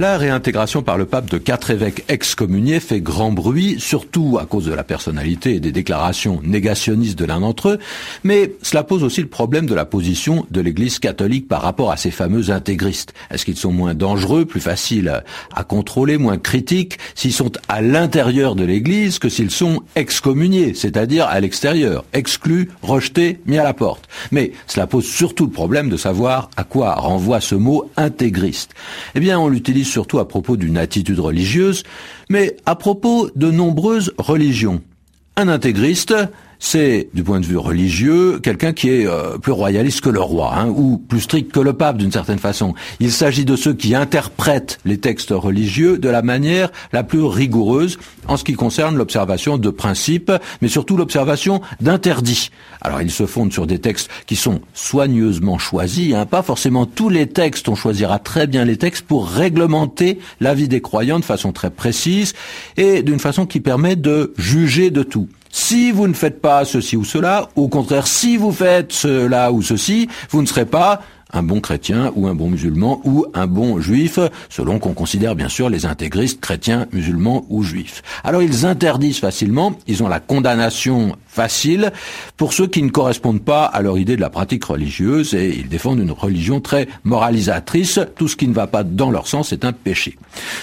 La réintégration par le pape de quatre évêques excommuniés fait grand bruit, surtout à cause de la personnalité et des déclarations négationnistes de l'un d'entre eux, mais cela pose aussi le problème de la position de l'Église catholique par rapport à ces fameux intégristes. Est-ce qu'ils sont moins dangereux, plus faciles à contrôler, moins critiques s'ils sont à l'intérieur de l'Église que s'ils sont excommuniés, c'est-à-dire à, l'extérieur, exclus, rejetés, mis à la porte? Mais cela pose surtout le problème de savoir à quoi renvoie ce mot intégriste. Eh bien, on l'utilise surtout à propos d'une attitude religieuse, mais à propos de nombreuses religions. Un intégriste, c'est, du point de vue religieux, quelqu'un qui est euh, plus royaliste que le roi, hein, ou plus strict que le pape d'une certaine façon. Il s'agit de ceux qui interprètent les textes religieux de la manière la plus rigoureuse en ce qui concerne l'observation de principes, mais surtout l'observation d'interdits. Alors ils se fondent sur des textes qui sont soigneusement choisis, hein, pas forcément tous les textes, on choisira très bien les textes pour réglementer la vie des croyants de façon très précise et d'une façon qui permet de juger de tout. Si vous ne faites pas ceci ou cela, au contraire, si vous faites cela ou ceci, vous ne serez pas un bon chrétien ou un bon musulman ou un bon juif, selon qu'on considère bien sûr les intégristes chrétiens, musulmans ou juifs. Alors ils interdisent facilement, ils ont la condamnation facile pour ceux qui ne correspondent pas à leur idée de la pratique religieuse et ils défendent une religion très moralisatrice. Tout ce qui ne va pas dans leur sens est un péché.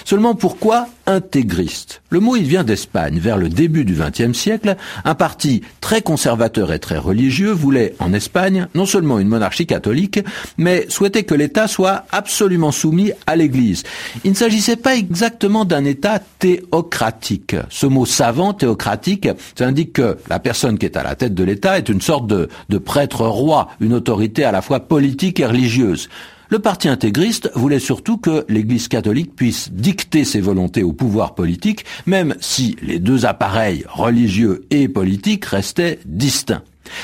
Seulement pourquoi intégriste Le mot il vient d'Espagne. Vers le début du XXe siècle, un parti très conservateur et très religieux voulait en Espagne non seulement une monarchie catholique, mais souhaitait que l'État soit absolument soumis à l'Église. Il ne s'agissait pas exactement d'un État théocratique. Ce mot savant, théocratique, ça indique que la personne qui est à la tête de l'État est une sorte de, de prêtre roi, une autorité à la fois politique et religieuse. Le parti intégriste voulait surtout que l'Église catholique puisse dicter ses volontés au pouvoir politique, même si les deux appareils religieux et politiques restaient distincts.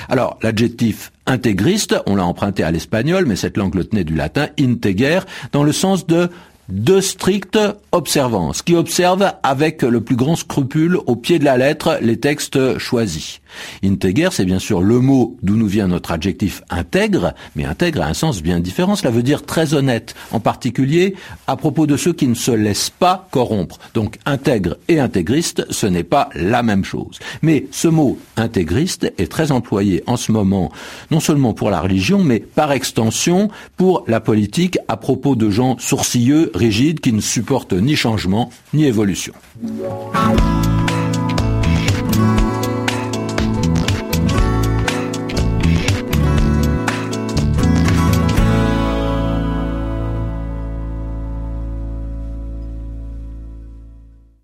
Alors, l'adjectif intégriste, on l'a emprunté à l'espagnol, mais cette langue le tenait du latin integer, dans le sens de de stricte observance, qui observe avec le plus grand scrupule au pied de la lettre les textes choisis. Integer, c'est bien sûr le mot d'où nous vient notre adjectif intègre, mais intègre a un sens bien différent, cela veut dire très honnête, en particulier à propos de ceux qui ne se laissent pas corrompre. Donc intègre et intégriste, ce n'est pas la même chose. Mais ce mot intégriste est très employé en ce moment, non seulement pour la religion, mais par extension pour la politique à propos de gens sourcilleux, rigide, qui ne supporte ni changement ni évolution.